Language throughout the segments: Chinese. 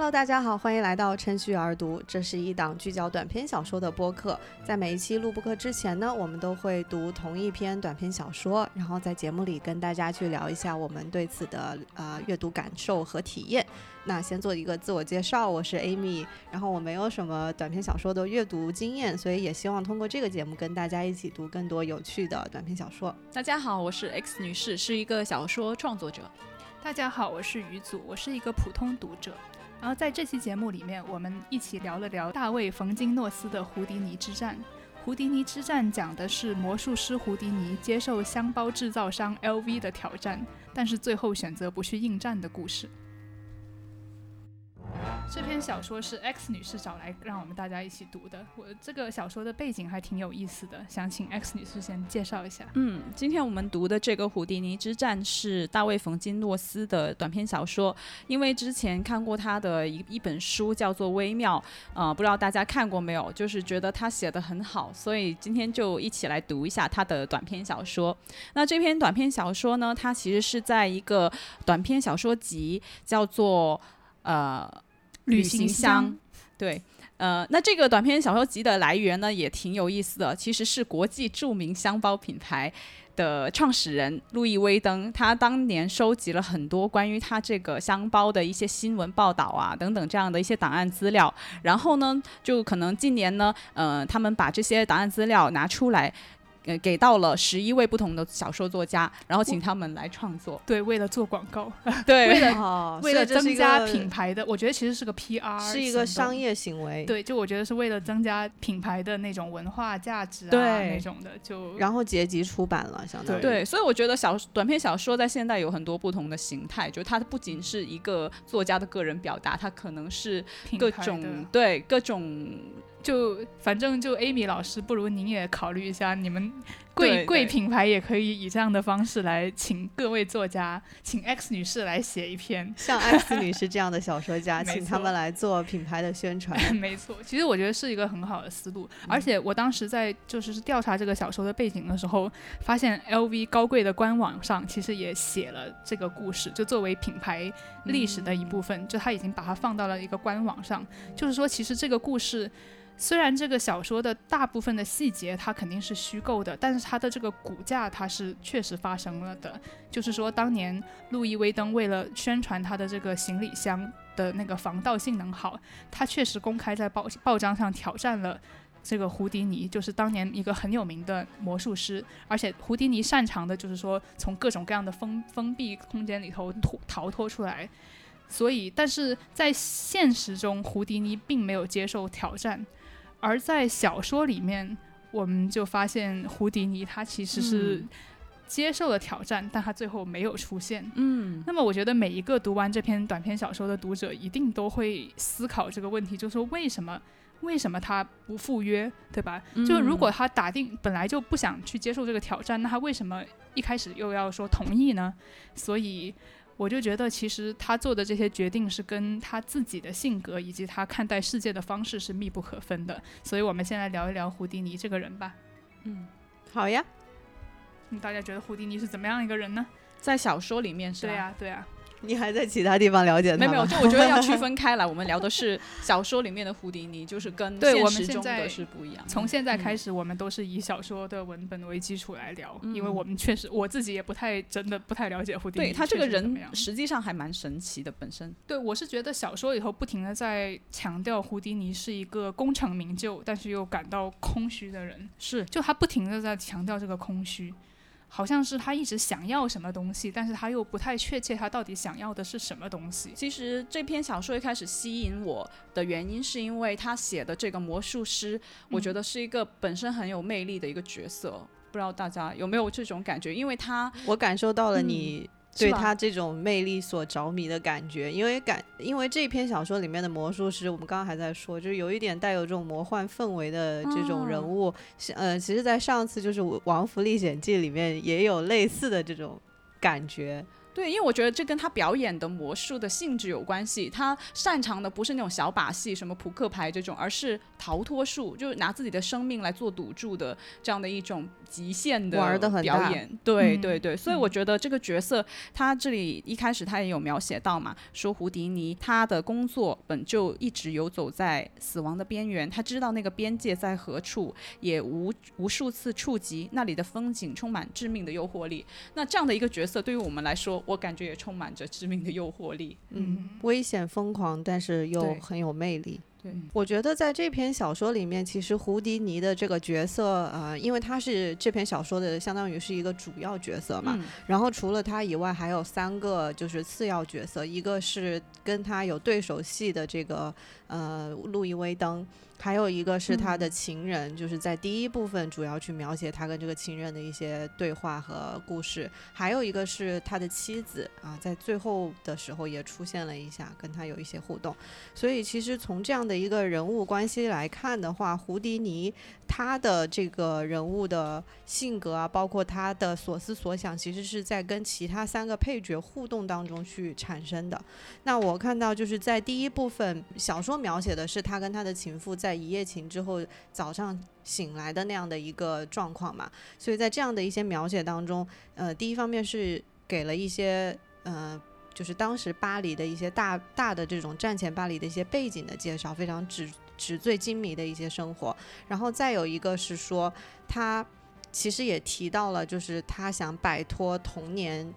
Hello，大家好，欢迎来到趁虚而读。这是一档聚焦短篇小说的播客。在每一期录播课之前呢，我们都会读同一篇短篇小说，然后在节目里跟大家去聊一下我们对此的呃阅读感受和体验。那先做一个自我介绍，我是 Amy，然后我没有什么短篇小说的阅读经验，所以也希望通过这个节目跟大家一起读更多有趣的短篇小说。大家好，我是 X 女士，是一个小说创作者。大家好，我是于祖，我是一个普通读者。然后在这期节目里面，我们一起聊了聊大卫·冯金诺斯的《胡迪尼之战》。《胡迪尼之战》讲的是魔术师胡迪尼接受箱包制造商 LV 的挑战，但是最后选择不去应战的故事。这篇小说是 X 女士找来让我们大家一起读的。我这个小说的背景还挺有意思的，想请 X 女士先介绍一下。嗯，今天我们读的这个《胡迪尼之战》是大卫·冯金诺斯的短篇小说。因为之前看过他的一一本书叫做《微妙》，呃，不知道大家看过没有？就是觉得他写的很好，所以今天就一起来读一下他的短篇小说。那这篇短篇小说呢，它其实是在一个短篇小说集，叫做呃。旅行箱，对，呃，那这个短篇小说集的来源呢，也挺有意思的。其实是国际著名箱包品牌的创始人路易威登，他当年收集了很多关于他这个箱包的一些新闻报道啊，等等这样的一些档案资料。然后呢，就可能近年呢，呃，他们把这些档案资料拿出来。呃，给到了十一位不同的小说作家，然后请他们来创作。对，为了做广告，对，为了 为了增加品牌的，我觉得其实是个 PR，是一个商业行为。对，就我觉得是为了增加品牌的那种文化价值啊，那种的。就然后结集出版了，相当于对。所以我觉得小短篇小说在现代有很多不同的形态，就它不仅是一个作家的个人表达，它可能是各种对各种。就反正就 Amy 老师，不如您也考虑一下，你们 贵贵品牌也可以以这样的方式来请各位作家，请 X 女士来写一篇，像 X 女士这样的小说家，请他们来做品牌的宣传。没错，其实我觉得是一个很好的思路。而且我当时在就是调查这个小说的背景的时候，发现 LV 高贵的官网上其实也写了这个故事，就作为品牌历史的一部分，就他已经把它放到了一个官网上，就是说其实这个故事。虽然这个小说的大部分的细节它肯定是虚构的，但是它的这个骨架它是确实发生了的。就是说，当年路易威登为了宣传他的这个行李箱的那个防盗性能好，他确实公开在报报章上挑战了这个胡迪尼，就是当年一个很有名的魔术师。而且胡迪尼擅长的就是说从各种各样的封封闭空间里头脱逃脱出来。所以，但是在现实中，胡迪尼并没有接受挑战。而在小说里面，我们就发现胡迪尼他其实是接受了挑战，但他最后没有出现。嗯，那么我觉得每一个读完这篇短篇小说的读者一定都会思考这个问题，就是说为什么为什么他不赴约，对吧？就是如果他打定本来就不想去接受这个挑战，那他为什么一开始又要说同意呢？所以。我就觉得，其实他做的这些决定是跟他自己的性格以及他看待世界的方式是密不可分的。所以，我们先来聊一聊胡迪尼这个人吧。嗯，好呀。那大家觉得胡迪尼是怎么样一个人呢？在小说里面是吧？对呀，对呀。你还在其他地方了解他？没有没有，就我觉得要区分 开来。我们聊的是小说里面的胡迪尼，就是跟现实中的是不一样。从现在开始，我们都是以小说的文本为基础来聊，因为我们确实我自己也不太真的不太了解胡迪尼。对他这个人实际上还蛮神奇的本身。对我是觉得小说里头不停的在强调胡迪尼是一个功成名就，但是又感到空虚的人。是，就他不停的在强调这个空虚。好像是他一直想要什么东西，但是他又不太确切他到底想要的是什么东西。其实这篇小说一开始吸引我的原因，是因为他写的这个魔术师，我觉得是一个本身很有魅力的一个角色。不知道大家有没有这种感觉？因为他，我感受到了你。对他这种魅力所着迷的感觉，因为感因为这篇小说里面的魔术师，我们刚刚还在说，就是有一点带有这种魔幻氛围的这种人物，呃，其实，在上次就是《王府历险记》里面也有类似的这种感觉。对，因为我觉得这跟他表演的魔术的性质有关系。他擅长的不是那种小把戏，什么扑克牌这种，而是逃脱术，就是拿自己的生命来做赌注的这样的一种极限的玩得很表演。对嗯对对，所以我觉得这个角色，他这里一开始他也有描写到嘛，说胡迪尼他的工作本就一直游走在死亡的边缘，他知道那个边界在何处，也无无数次触及那里的风景，充满致命的诱惑力。那这样的一个角色，对于我们来说，我感觉也充满着致命的诱惑力。嗯，危险疯狂，但是又很有魅力。对我觉得在这篇小说里面，其实胡迪尼的这个角色，呃，因为他是这篇小说的相当于是一个主要角色嘛，嗯然后除了他以外，还有三个就是次要角色，一个是跟他有对手戏的这个呃路易威登，还有一个是他的情人，就是在第一部分主要去描写他跟这个情人的一些对话和故事，还有一个是他的妻子啊，在最后的时候也出现了一下，跟他有一些互动。所以其实从这样的一个人物关系来看的话，胡迪尼他的这个人物的性格啊，包括他的所思所想，其实是在跟其他三个配角互动当中去产生的。那我看到就是在第一部分小说描写的是他跟他的情妇在一夜情之后早上醒来的那样的一个状况嘛，所以在这样的一些描写当中，呃，第一方面是给了一些呃。就是当时巴黎的一些大大的这种战前巴黎的一些背景的介绍，非常纸纸醉金迷的一些生活。然后再有一个是说，他其实也提到了，就是他想摆脱童年，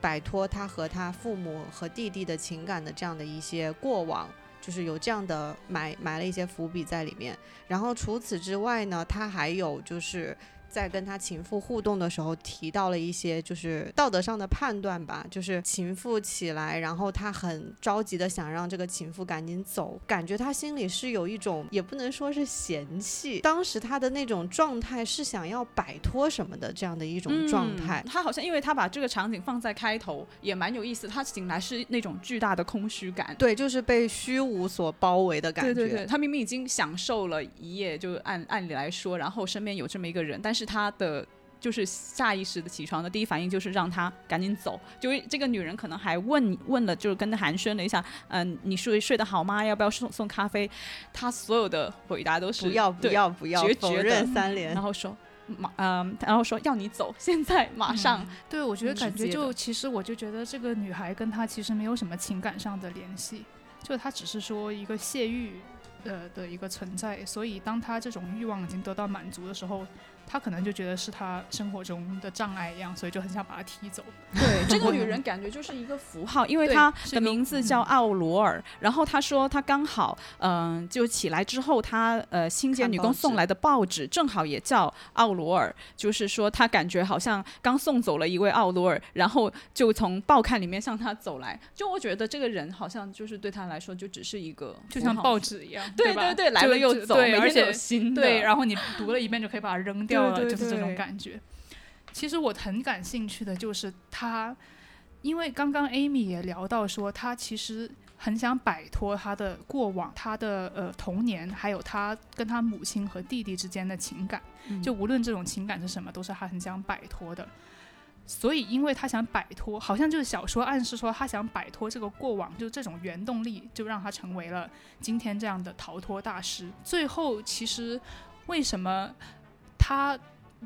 摆脱他和他父母和弟弟的情感的这样的一些过往。就是有这样的埋埋了一些伏笔在里面，然后除此之外呢，它还有就是在跟他情妇互动的时候提到了一些就是道德上的判断吧，就是情妇起来，然后他很着急的想让这个情妇赶紧走，感觉他心里是有一种也不能说是嫌弃，当时他的那种状态是想要摆脱什么的这样的一种状态。嗯他好像因为他把这个场景放在开头，也蛮有意思。他醒来是那种巨大的空虚感。对，就是被虚无所包围的感觉。对对对，他明明已经享受了一夜，就按按理来说，然后身边有这么一个人，但是他的就是下意识的起床的第一反应就是让他赶紧走。就是这个女人可能还问问了，就是跟他寒暄了一下，嗯、你睡睡得好吗？要不要送送咖啡？他所有的回答都是不要不要不要绝的认三连然。后说马嗯，然后说要你走，现在马上。对，我觉得感觉就其实我就觉得这个女孩跟他其实没有什么情感上的联系，就她只是说一个泄欲呃的一个存在，所以当她这种欲望已经得到满足的时候，她可能就觉得是他生活中的障碍一样，所以就很想把他踢走。对，这个女 人感觉就是一个符号，因为她的名字叫奥罗尔。然后她说她刚好，嗯、就起来之后，她呃清洁女工送来的报纸正好也叫奥罗尔，就是说她感觉好像刚送走了一位奥罗尔，然后就从报刊里面向她走来。就我觉得这个人好像就是对她来说就只是一个就像报。纸一样，对对对，来就了又走，每天都有且新的。对，然后你读了一遍就可以把它扔 掉了，对对就是这种感觉。其实我很感兴趣的就是他，因为刚刚 Amy 也聊到说，他其实很想摆脱他的过往、他的呃童年，还有他跟他母亲和弟弟之间的情感。嗯就无论这种情感是什么，都是他很想摆脱的。所以，因为他想摆脱，好像就是小说暗示说他想摆脱这个过往，就这种原动力，就让他成为了今天这样的逃脱大师。最后，其实为什么他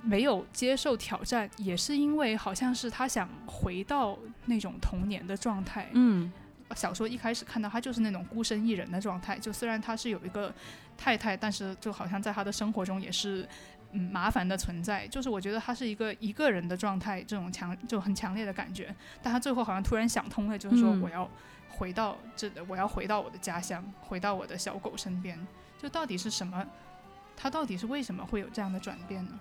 没有接受挑战，也是因为好像是他想回到那种童年的状态。嗯，小说一开始看到他就是那种孤身一人的状态，就虽然他是有一个太太，但是就好像在他的生活中也是嗯麻烦的存在。就是我觉得他是一个 一个人的状态，这种强就很强烈的感觉。但他最后好像突然想通了，就是说嗯我要回到这，我要回到我的家乡，回到我的小狗身边。就到底是什么？他到底是为什么会有这样的转变呢？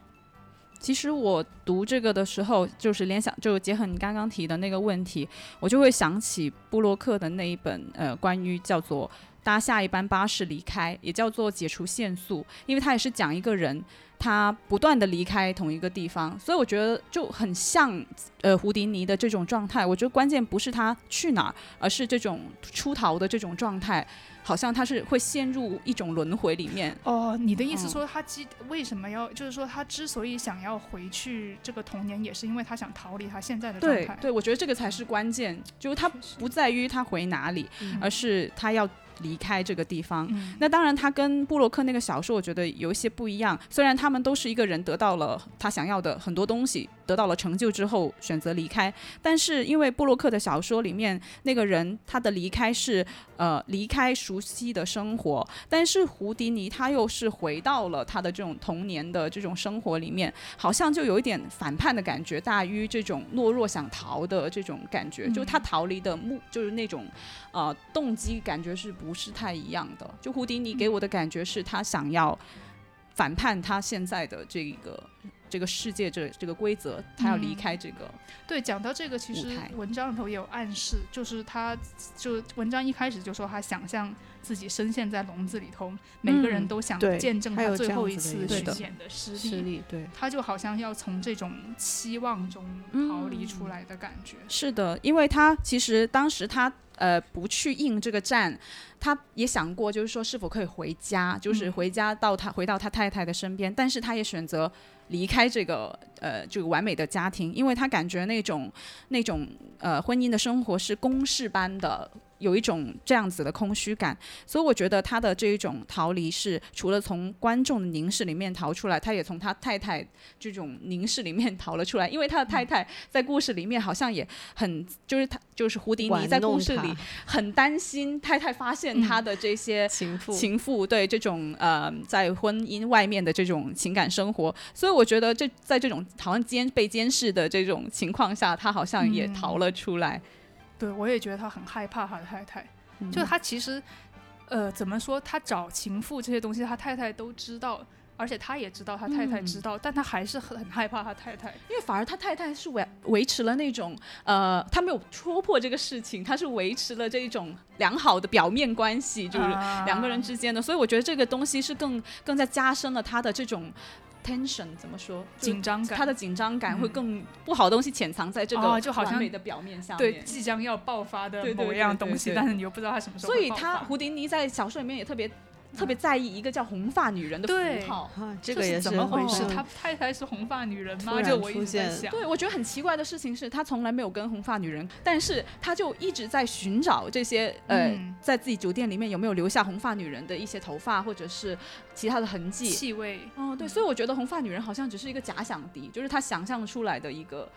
其实我读这个的时候，就是联想，就结合你刚刚提的那个问题，我就会想起布洛克的那一本呃，关于叫做搭下一班巴士离开，也叫做解除限速，因为他也是讲一个人。他不断的离开同一个地方，所以我觉得就很像呃胡迪尼的这种状态。我觉得关键不是他去哪儿，而是这种出逃的这种状态，好像他是会陷入一种轮回里面。哦，你的意思说他基为什么要，就是说他之所以想要回去这个童年，也是因为他想逃离他现在的状态。对，对我觉得这个才是关键，就是他不在于他回哪里，而是他要。离开这个地方，那当然，他跟布洛克那个小说，我觉得有一些不一样。虽然他们都是一个人得到了他想要的很多东西，得到了成就之后选择离开，但是因为布洛克的小说里面那个人他的离开是呃离开熟悉的生活，但是胡迪尼他又是回到了他的这种童年的这种生活里面，好像就有一点反叛的感觉，大于这种懦弱想逃的这种感觉，就他逃离的目就是那种呃动机感觉是不。不是太一样的。就胡迪尼给我的感觉是他想要反叛他现在的这个这个世界这这个规则，他要离开这个。对，讲到这个，其实文章里头也有暗示，就是他就文章一开始就说他想象自己深陷在笼子里头，每个人都想见证他最后一次巡演的失利。对，他就好像要从这种期望中逃离出来的感觉。是的，因为他其实当时他。呃，不去应这个战，他也想过，就是说是否可以回家，就是回家到他回到他太太的身边，但是他也选择离开这个呃这个完美的家庭，因为他感觉那种那种呃婚姻的生活是公式般的。有一种这样子的空虚感，所以我觉得他的这一种逃离是除了从观众的凝视里面逃出来，他也从他太太这种凝视里面逃了出来。因为他的太太在故事里面好像也很，就是他就是胡迪尼在故事里很担心太太发现他的这些情妇情妇对这种呃在婚姻外面的这种情感生活。所以我觉得这在这种好像监被监视的这种情况下，他好像也逃了出来。对，我也觉得他很害怕他的太太，就他其实，呃，怎么说？他找情妇这些东西，他太太都知道，而且他也知道他太太知道，但他还是很害怕他太太，因为反而他太太是维维持了那种，呃，他没有戳破这个事情，他是维持了这一种良好的表面关系，就是两个人之间的，所以我觉得这个东西是更更加加深了他的这种。Tension 怎么说？紧张感，他的紧张感会更不好的东西潜藏在这个就好像美的表面下面，对，即将要爆发的某一样东西，但是你又不知道他什么时候。所以他胡迪尼在小说里面也特别。特别在意一个叫红发女人的符号，这个也是怎么回事？他太太是红发女人吗？就我一直在想，对我觉得很奇怪的事情是他从来没有跟红发女人，但是他就一直在寻找这些呃，在自己酒店里面有没有留下红发女人的一些头发或者是其他的痕迹、气味。哦，对，所以我觉得红发女人好像只是一个假想敌，就是他想象出来的一个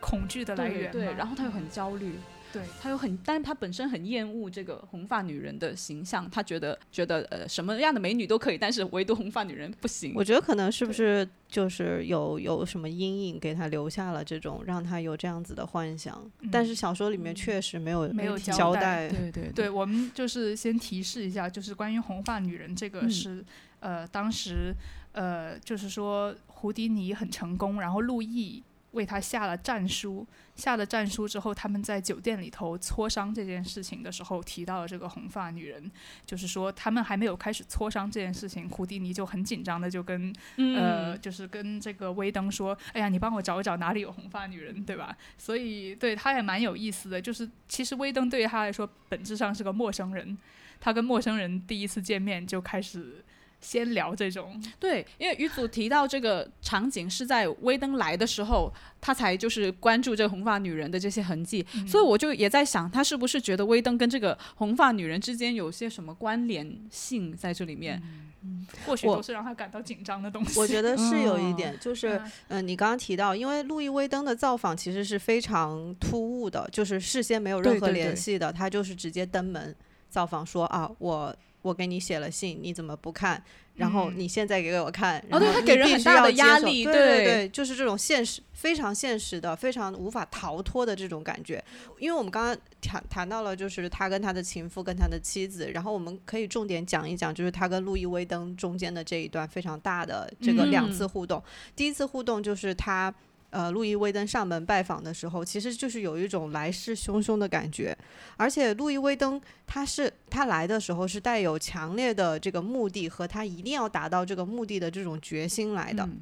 恐惧的来源。对，然后他又很焦虑。对他有很，但是他本身很厌恶这个红发女人的形象，他觉得觉得呃什么样的美女都可以，但是唯独红发女人不行。我觉得可能是不是就是有有什么阴影给他留下了这种让他有这样子的幻想，但是小说里面确实没有没有交代。对对对，我们就是先提示一下，就是关于红发女人这个是呃当时呃就是说胡迪尼很成功，然后陆毅。为他下了战书，下了战书之后，他们在酒店里头磋商这件事情的时候，提到了这个红发女人，就是说他们还没有开始磋商这件事情，胡迪尼就很紧张的就跟呃，就是跟这个威登说，哎呀，你帮我找一找哪里有红发女人，对吧？所以对他也蛮有意思的，就是其实威登对于他来说本质上是个陌生人，他跟陌生人第一次见面就开始。先聊这种，对，因为于祖提到这个场景是在威登来的时候，他才就是关注这个红发女人的这些痕迹，所以我就也在想，他是不是觉得威登跟这个红发女人之间有些什么关联性在这里面？嗯，或许都是让他感到紧张的东西。我觉得是有一点，就是嗯，你刚刚提到，因为路易威登的造访其实是非常突兀的，就是事先没有任何联系的，他就是直接登门造访，说啊我。我给你写了信，你怎么不看？然后你现在给我看，哦，对他给人很大的压力，对对对，就是这种现实，非常现实的，非常无法逃脱的这种感觉。因为我们刚刚谈谈到了，就是他跟他的情妇跟他的妻子，然后我们可以重点讲一讲，就是他跟路易威登中间的这一段非常大的这个两次互动。第一次互动就是他。呃路易威登上门拜访的时候，其实就是有一种来势汹汹的感觉。而且路易威登他是他来的时候是带有强烈的这个目的和他一定要达到这个目的的这种决心来的。嗯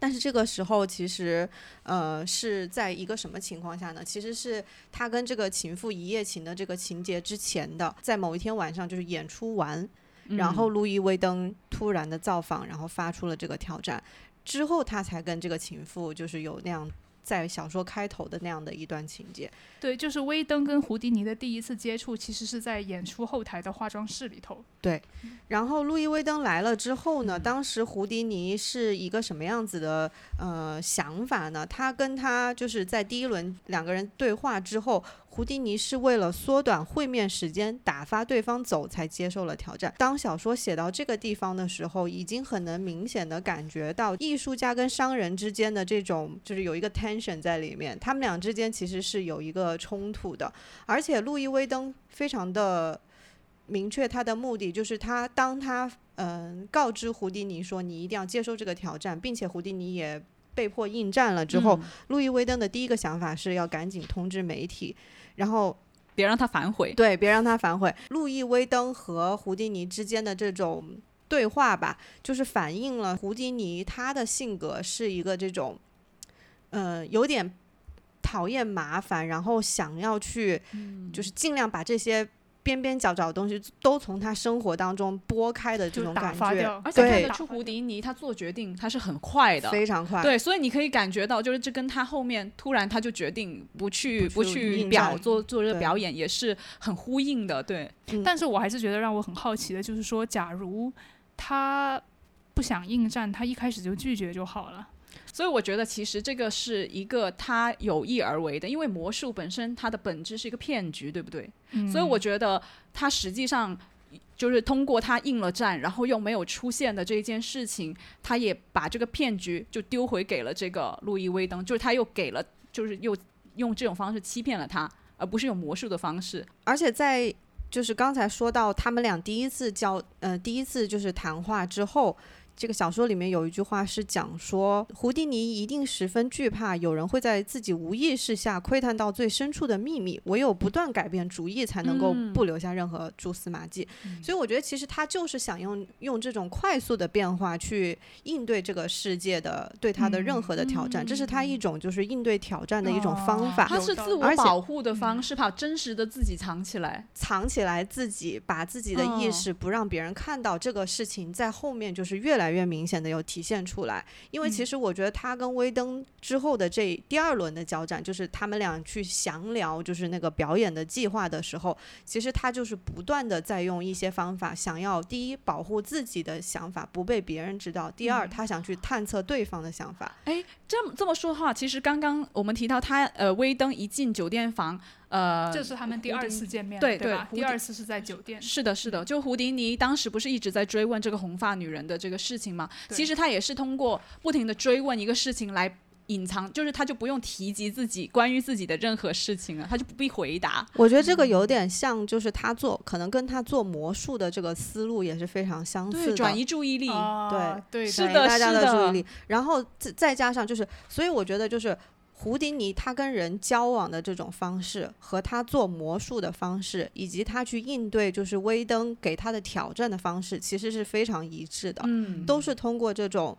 但是这个时候其实呃是在一个什么情况下呢？其实是他跟这个情妇一夜情的这个情节之前的，在某一天晚上就是演出完。然后路易威登突然的造访，然后发出了这个挑战，之后他才跟这个情妇就是有那样在小说开头的那样的一段情节。对，就是威登跟胡迪尼的第一次接触，其实是在演出后台的化妆室里头。对然后路易威登来了之后呢，当时胡迪尼是一个什么样子的呃想法呢？他跟他就是在第一轮两个人对话之后，胡迪尼是为了缩短会面时间，打发对方走才接受了挑战。当小说写到这个地方的时候，已经很能明显的感觉到艺术家跟商人之间的这种就是有一个 tension 在里面，他们俩之间其实是有一个冲突的，而且路易威登非常的。明确他的目的，就是他当他嗯、告知胡迪尼说你一定要接受这个挑战，并且胡迪尼也被迫应战了之后，嗯路易威登的第一个想法是要赶紧通知媒体，然后别让他反悔。对别让他反悔。路易威登和胡迪尼之间的这种对话吧，就是反映了胡迪尼他的性格是一个这种，呃，有点讨厌麻烦，然后想要去，就是尽量把这些。边边角角的东西都从他生活当中拨开的这就打种感觉，发掉，而且看对得出胡迪尼他做决定他是很快的，非常快。对，所以你可以感觉到，就是这跟他后面突然他就决定不去不去去表做做这个表演，也是很呼应的。对，嗯但是我还是觉得让我很好奇的，就是说，假如他不想应战，他一开始就拒绝就好了。所以我觉得其实这个是一个他有意而为的，因为魔术本身它的本质是一个骗局，对不对？嗯所以我觉得他实际上。就是通过他应了战，然后又没有出现的这一件事情，他也把这个骗局就丢回给了这个路易威登，就是他又给了，就是又用这种方式欺骗了他，而不是用魔术的方式。而且在就是刚才说到他们俩第一次交呃第一次就是谈话之后，这个小说里面有一句话是讲说，胡迪尼一定十分惧怕有人会在自己无意识下窥探到最深处的秘密，唯有不断改变主意，才能够嗯不留下任何蛛丝马迹。所以我觉得其实他就是想用用这种快速的变化去应对这个世界的对他的任何的挑战，这是他一种就是应对挑战的一种方法。哦他是自我保护的方式，把真实的自己藏起来。藏起来自己，把自己的意嗯识不让别人看到这个事情，在后面就是越来越明显的有体现出来。因为其嗯实我觉得他跟威登之后的这第二轮的交战，就是他们俩去详聊就是那个表演的计划的时候，其实他就是不断的在用一些方法，想要第一保护自己的想法不被别人知道，第二嗯他想去探测对方的想法。这么这么说的话，其实刚刚我们提到他呃，威登一进酒店房，呃，这是他们第二次见面，对对第二次是在酒店，是的，是的，就胡迪尼当时不是一直在追问这个红发女人的这个事情吗？其实他也是通过不停的追问一个事情来隐藏，就是他就不用提及自己关于自己的任何事情了，他就不必回答。我觉得这个有点像，就是他做可能跟他做魔术的这个思路也是非常相似对，的。转移注意力。对对是的大家是的的注意力，然后再再加上就是，所以我觉得就是胡迪尼他跟人交往的这种方式，和他做魔术的方式，以及他去应对就是威登给他的挑战的方式，其实是非常一致的，嗯，都是通过这种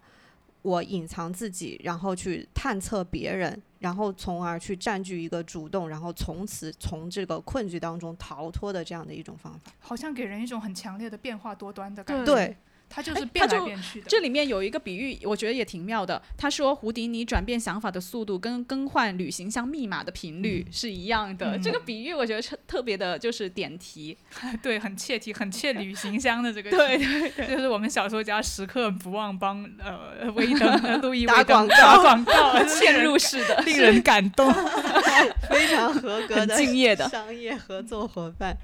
我隐藏自己，然后去探测别人，然后从而去占据一个主动，然后从此从这个困局当中逃脱的这样的一种方法。好像给人一种很强烈的变化多端的感觉。对，他就是哎变来变去的。这里面有一个比喻，我觉得也挺妙的。他说胡迪尼转变想法的速度跟更换旅行箱密码的频率是一样的。嗯这个比喻我觉得特特别的就是点题。对，很切题，很切旅行箱的这个 对对，就是我们小说家时刻不忘帮呃威登、呃路易打威登广 告打广告，嵌入式的，令人感动。非常合格的敬业的。商业合作伙伴。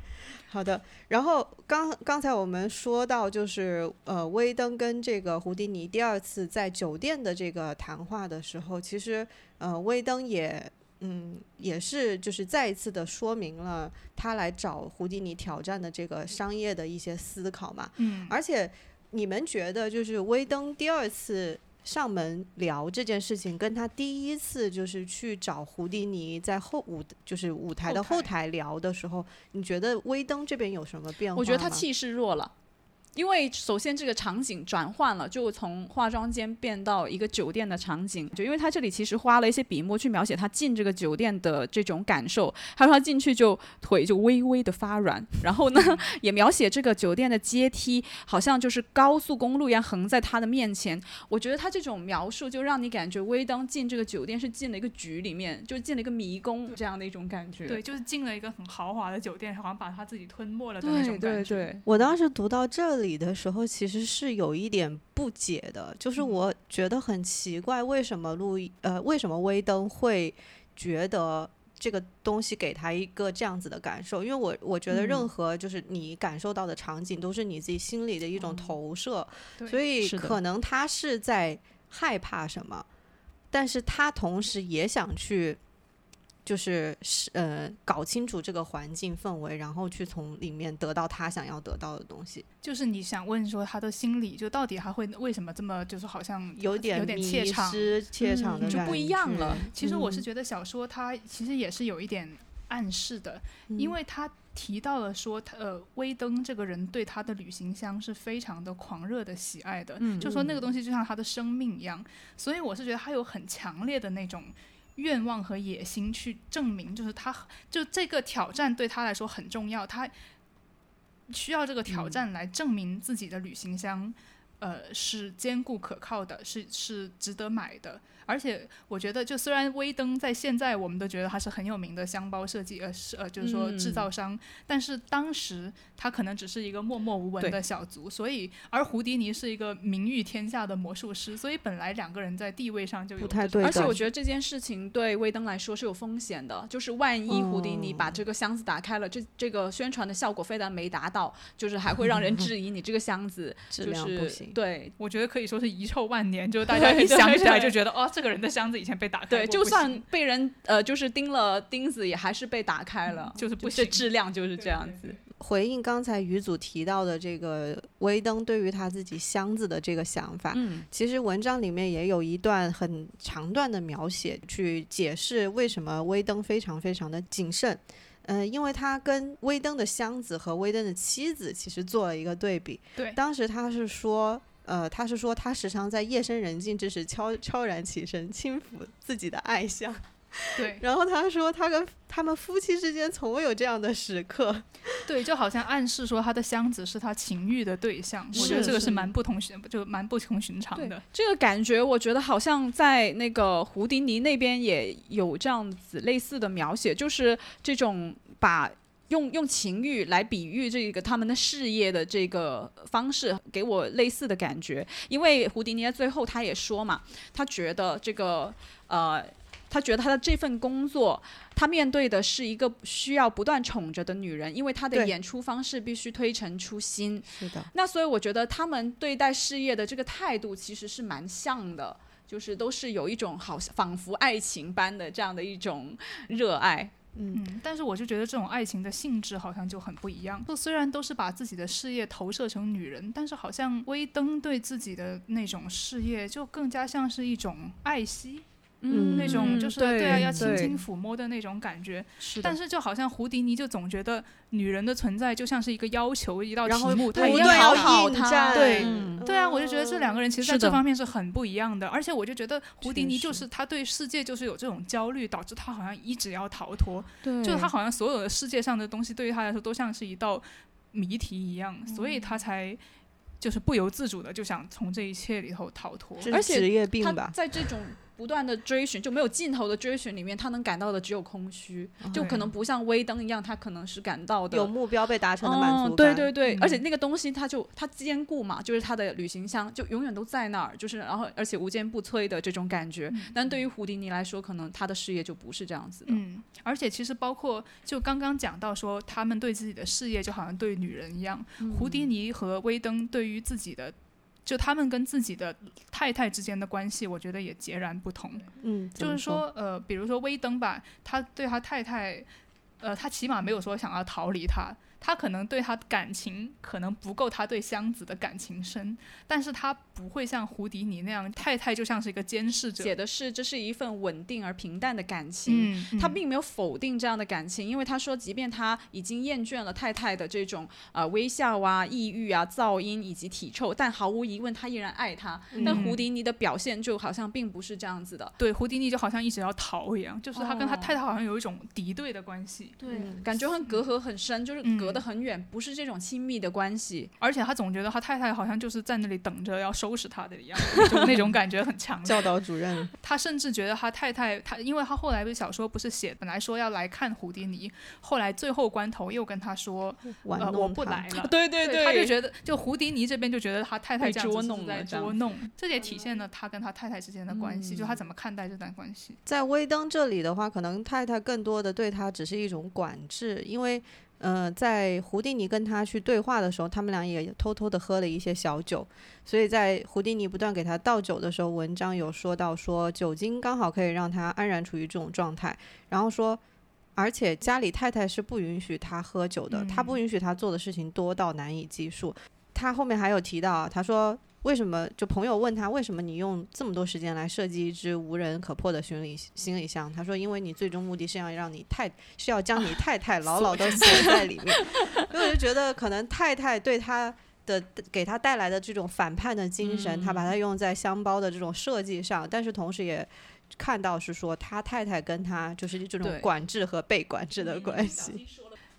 好的，然后刚刚才我们说到，就是呃，威登跟这个胡迪尼第二次在酒店的这个谈话的时候，其实呃，威登也嗯也是就是再一次的说明了他来找胡迪尼挑战的这个商业的一些思考嘛。嗯，而且你们觉得，就是威登第二次上门聊这件事情，跟他第一次就是去找胡迪尼在后舞就是舞台的后后台聊的时候，你觉得威登这边有什么变化吗？我觉得他气势弱了。因为首先这个场景转换了，就从化妆间变到一个酒店的场景，就因为他这里其实花了一些笔墨去描写他进这个酒店的这种感受。他说他进去就腿就微微的发软，然后呢 也描写这个酒店的阶梯好像就是高速公路一样横在他的面前。我觉得他这种描述就让你感觉威登进这个酒店是进了一个局里面，就进了一个迷宫这样的一种感觉。对，就是进了一个很豪华的酒店，好像把他自己吞没了的那种感觉。对对，我当时读到这里的时候，其实是有一点不解的，就是我觉得很奇怪，为什么路易呃，为什么威登会觉得这个东西给他一个这样子的感受？因为我我觉得任嗯何就是你感受到的场景，都是你自己心里的一种投射，对所以可能他是在害怕什么，但是他同时也想去。就是是呃，搞清楚这个环境氛围，然后去从里面得到他想要得到的东西。就是你想问说他的心理，就到底他会为什么这么就是好像有点有点怯场。怯场的嗯就不一样觉了其实我是嗯觉得小说它其实也是有一点暗示的，因嗯为他提到了说他呃威登这个人对他的旅行箱是非常的狂热的喜爱的，嗯就说那个东西就像他的生命一样，所以我是觉得他有很强烈的那种。愿望和野心去证明，就是他就这个挑战对他来说很重要，他需要这个挑战来证明自己的旅行箱，呃，是坚固可靠的，是是值得买的。而且我觉得，就虽然威登在现在我们都觉得他是很有名的箱包设计，呃，是呃，就是说制造商，但是当时他可能只是一个默默无闻的小卒，所以而胡迪尼是一个名誉天下的魔术师，所以本来两个人在地位上就有不太对而且我觉得这件事情对威登来说是有风险的，就是万一胡迪尼把哦这个箱子打开了，这这个宣传的效果非但没达到，就是还会让人质疑你这个箱子 质就是量不行。对我觉得可以说是遗臭万年，就是大 家一想起来就觉得哦，这个人的箱子以前被打开对，过就算被人呃就是钉了钉子，也还是被打开了，就是不这行质量就是这样对子。回应刚才于祖提到的这个威登对于他自己箱子的这个想法，嗯其实文章里面也有一段很长段的描写，去解释为什么威登非常非常的谨慎。嗯、因为他跟威登的箱子和威登的妻子其实做了一个对比。对当时他是说，呃，他是说他时常在夜深人静之时悄悄然起身，轻抚自己的爱香。对 然后他说，他跟他们夫妻之间从未有这样的时刻。对，就好像暗示说他的箱子是他情欲的对象，我觉得这个是蛮不同寻，就蛮不同寻常的。这个感觉，我觉得好像在那个胡迪尼那边也有这样子类似的描写，就是这种把用用情欲来比喻这个他们的事业的这个方式，给我类似的感觉。因为胡迪尼在最后他也说嘛，他觉得这个呃。他觉得他的这份工作，他面对的是一个需要不断宠着的女人，因为他的演出方式必须推陈出新。是的，那所以我觉得他们对待事业的这个态度其实是蛮像的，就是都是有一种好像仿佛爱情般的这样的一种热爱。嗯，但是我就觉得这种爱情的性质好像就很不一样。就虽然都是把自己的事业投射成女人，但是好像威登对自己的那种事业就更加像是一种爱惜，嗯那种就是对啊要轻轻抚摸的那种感觉。是但是就好像胡迪尼就总觉得女人的存在就像是一个要求，一道题目，不他一定断要应战，对嗯。对啊，我就觉得这两个人其实在这方面是很不一样的，而且我就觉得胡迪尼就是他对世界就是有这种焦虑，导致他好像一直要逃脱，对。就是他好像所有的世界上的东西对于他来说都像是一道谜题一样，所嗯以他才就是不由自主的就想从这一切里头逃脱。而且职业病他吧？在这种不断的追寻就没有尽头的追寻里面，他能感到的只有空虚，就可能不像威登一样，他可能是感到的有目标被达成的满足嗯，对对对，嗯。而且那个东西它就它坚固嘛，就是它的旅行箱就永远都在那儿，就是然后而且无坚不摧的这种感觉。但对于胡迪尼来说，可能他的事业就不是这样子的。嗯，而且其实包括就刚刚讲到说，他们对自己的事业就好像对女人一样，胡迪尼和威登对于自己的。就他们跟自己的太太之间的关系，我觉得也截然不同。嗯，就是说，呃，比如说威登吧，他对他太太，呃，他起码没有说想要逃离他，他可能对他感情可能不够他对箱子的感情深，但是他不会像胡迪尼那样，太太就像是一个监视者，写的是这是一份稳定而平淡的感情。嗯，他并没有否定这样的感情，因为他说，即便他已经厌倦了太太的这种呃微笑啊、抑郁啊、噪音以及体臭，但毫无疑问，他依然爱她。但嗯胡迪尼的表现就好像并不是这样子的。对胡迪尼就好像一直要逃一样，就是他跟他哦太太好像有一种敌对的关系，对嗯感觉很隔阂很深，就是嗯隔得很远，不是这种亲密的关系。而且他总觉得他太太好像就是在那里等着要收拾他的一样，那种那种感觉很强烈。教导主任，他甚至觉得他太太，他因为他后来不是小说不是写，本来说要来看胡迪尼，后来最后关头又跟他说，呃，我不来了。对对对他就觉得，就胡迪尼这边就觉得他太太被这样子是捉弄在了捉弄，这也体现了他跟他太太之间的关系，嗯就他怎么看待这段关系。在威登这里的话，可能太太更多的对他只是一种管制，因为，呃，在胡迪尼跟他去对话的时候，他们俩也偷偷的喝了一些小酒，所以在胡迪尼不断给他倒酒的时候，文章有说到说酒精刚好可以让他安然处于这种状态，然后说。而且家里太太是不允许他喝酒的，他不允许他做的事情多到难以计数。他后面还有提到啊，他说为什么就朋友问他为什么你用这么多时间来设计一只无人可破的行李行李箱？他说因为你最终目的是要让你太是要将你太太牢牢的锁在里面。所以我就觉得可能太太对他。的给他带来的这种反叛的精神，他把它用在箱包的这种设计上，但是同时也看到是说他太太跟他就是这种管制和被管制的关系。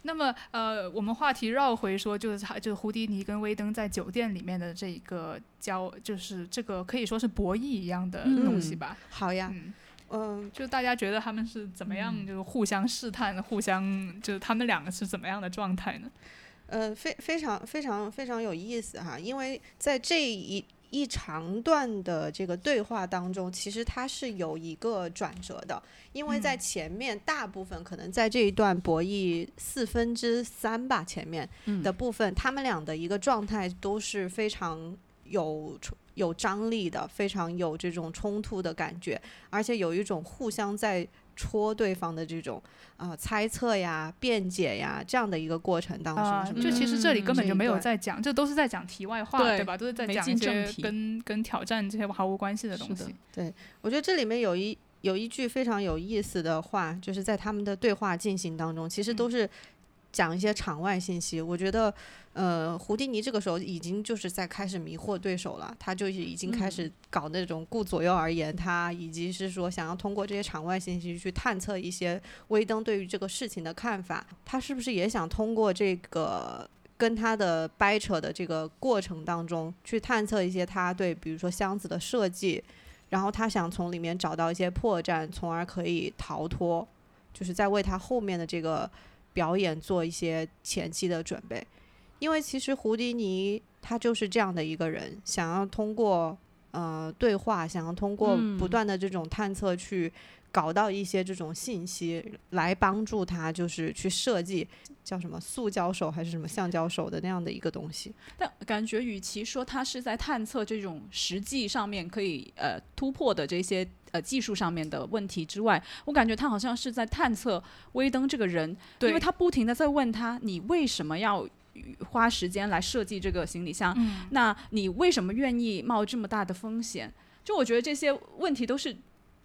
那么，呃，我们话题绕回说，就是他，就是胡迪尼跟威登在酒店里面的这一个交，就是这个可以说是博弈一样的东西吧。好呀，嗯，嗯，就大家觉得他们是怎么样，就是互相试探，互相就是他们两个是怎么样的状态呢？呃，非非常非常非常有意思哈，因为在这一一长段的这个对话当中，其实它是有一个转折的，因为在嗯。前面大部分可能在这一段博弈四分之三吧前面嗯。的部分，他们俩的一个状态都是非常有冲有张力的，非常有这种冲突的感觉，而且有一种互相在戳对方的这种啊、呃猜测呀、辩解呀这样的一个过程当中，啊，什么就其实这里根本就没有在讲，这都是在讲题外话，对对吧？都是在讲一些跟跟挑战这些毫无关系的东西对。我觉得这里面有一有一句非常有意思的话，就是在他们的对话进行当中，其实都是讲一些场外信息。我觉得，呃，胡迪尼这个时候已经就是在开始迷惑对手了，他就是已经开始搞那种顾左右而言他，以及是说想要通过这些场外信息去探测一些威登对于这个事情的看法。他是不是也想通过这个？跟他的掰扯的这个过程当中，去探测一些他对，比如说箱子的设计，然后他想从里面找到一些破绽，从而可以逃脱，就是在为他后面的这个表演做一些前期的准备。因为其实胡迪尼他就是这样的一个人，想要通过呃对话，想要通过嗯不断的这种探测去搞到一些这种信息，来帮助他就是去设计叫什么塑胶手还是什么橡胶手的那样的一个东西。但感觉与其说他是在探测这种实际上面可以呃突破的这些呃技术上面的问题之外，我感觉他好像是在探测威登这个人，因为他不停的在问他你为什么要花时间来设计这个行李箱？嗯，那你为什么愿意冒这么大的风险？就我觉得这些问题都是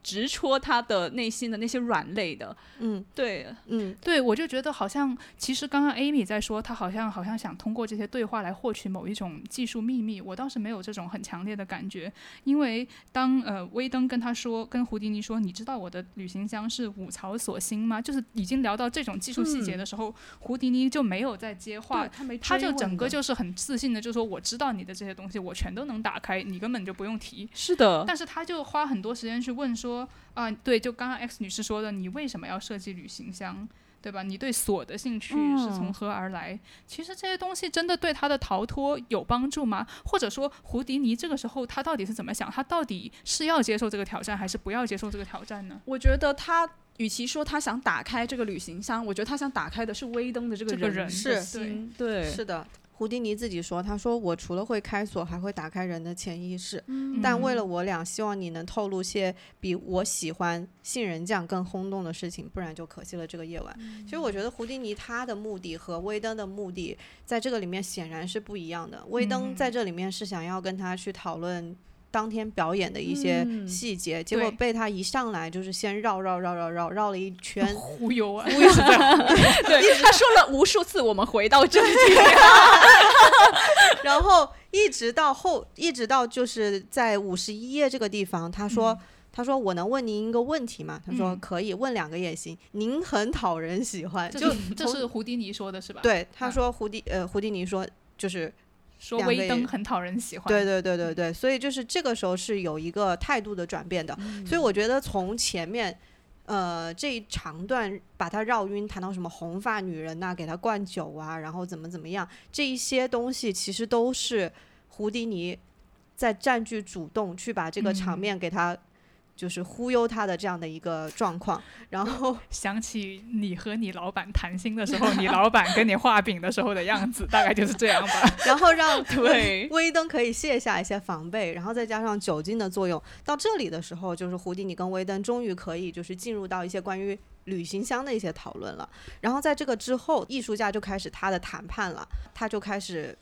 直戳他的内心的那些软肋的。嗯对，嗯，对，我就觉得好像，其实刚刚 Amy 在说，他好像好像想通过这些对话来获取某一种技术秘密。我倒是没有这种很强烈的感觉，因为当呃威登跟他说，跟胡迪尼说，你知道我的旅行箱是五槽锁芯吗？就是已经聊到这种技术细节的时候，胡迪尼就没有再接话，他没他就整个就是很自信的就说，我知道你的这些东西，我全都能打开，你根本就不用提。是的，但是他就花很多时间去问说，啊、对，就刚刚 X 女士说的，你为什么要设计旅行箱，对吧？你对锁的兴趣是从嗯何而来？其实这些东西真的对他的逃脱有帮助吗？或者说，胡迪尼这个时候他到底是怎么想？他到底是要接受这个挑战，还是不要接受这个挑战呢？我觉得他。与其说他想打开这个旅行箱，我觉得他想打开的是威登的这个这个人的是心。对，是的，胡迪尼自己说，他说我除了会开锁，还会打开人的潜意识。嗯但为了我俩，希望你能透露些比我喜欢杏仁酱更轰动的事情，不然就可惜了这个夜晚。嗯其实我觉得胡迪尼他的目的和威登的目的在这个里面显然是不一样的。威登嗯在这里面是想要跟他去讨论。当天表演的一些嗯细节，结果被他一上来就是先绕绕绕绕绕绕了一圈，忽悠啊，对，他说了无数次，我们回到正题。然后一直到后，一直到就是在五十一页这个地方，他说。他说：“我能问您一个问题吗？”他说：“嗯可以，问两个也行。您很讨人喜欢，就这是胡迪尼说的是吧？，对。他嗯说胡迪呃胡迪尼说就是说威登很讨人喜欢。对对对对对，所以就是这个时候是有一个态度的转变的。所以我觉得从前面呃这一长段把他绕晕，谈到什么红发女人呐、给他灌酒啊，然后怎么怎么样，这一些东西其实都是胡迪尼在占据主动去把这个场嗯面给他。就是忽悠他的这样的一个状况，然后 想起你和你老板谈心的时候，你老板跟你画饼的时候的样子，大概就是这样吧。然后让 对威登可以卸下一些防备，然后再加上酒精的作用，到这里的时候，就是胡迪尼跟威登终于可以就是进入到一些关于旅行箱的一些讨论了。然后在这个之后，艺术家就开始他的谈判了，他就开始。